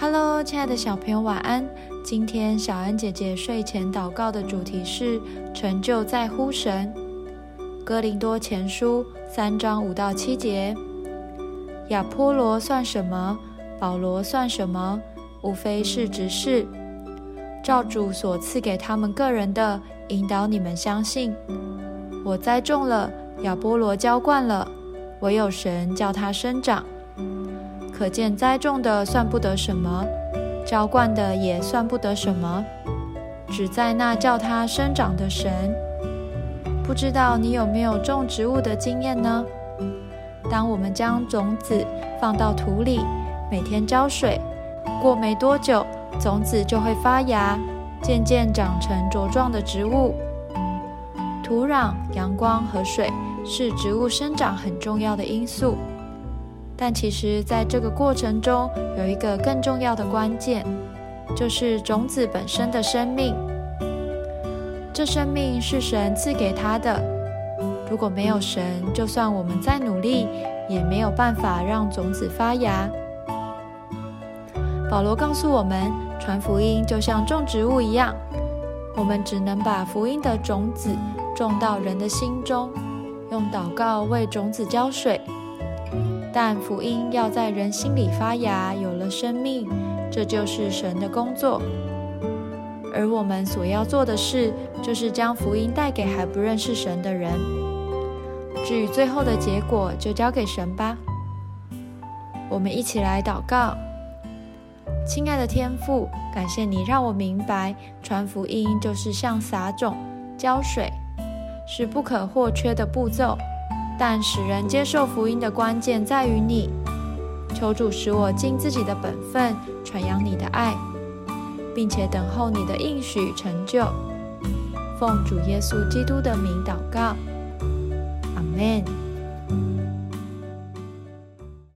Hello，亲爱的小朋友，晚安。今天小恩姐姐睡前祷告的主题是成就在乎神。哥林多前书三章五到七节：亚波罗算什么？保罗算什么？无非是执事，照主所赐给他们个人的，引导你们相信。我栽种了，亚波罗浇灌了，唯有神叫他生长。可见栽种的算不得什么，浇灌的也算不得什么，只在那叫它生长的神。不知道你有没有种植物的经验呢？当我们将种子放到土里，每天浇水，过没多久，种子就会发芽，渐渐长成茁壮的植物。土壤、阳光和水是植物生长很重要的因素。但其实，在这个过程中，有一个更重要的关键，就是种子本身的生命。这生命是神赐给他的。如果没有神，就算我们再努力，也没有办法让种子发芽。保罗告诉我们，传福音就像种植物一样，我们只能把福音的种子种到人的心中，用祷告为种子浇水。但福音要在人心里发芽，有了生命，这就是神的工作。而我们所要做的事，就是将福音带给还不认识神的人。至于最后的结果，就交给神吧。我们一起来祷告：亲爱的天父，感谢你让我明白，传福音就是像撒种、浇水，是不可或缺的步骤。但使人接受福音的关键在于你，求主使我尽自己的本分，传扬你的爱，并且等候你的应许成就。奉主耶稣基督的名祷告，阿门。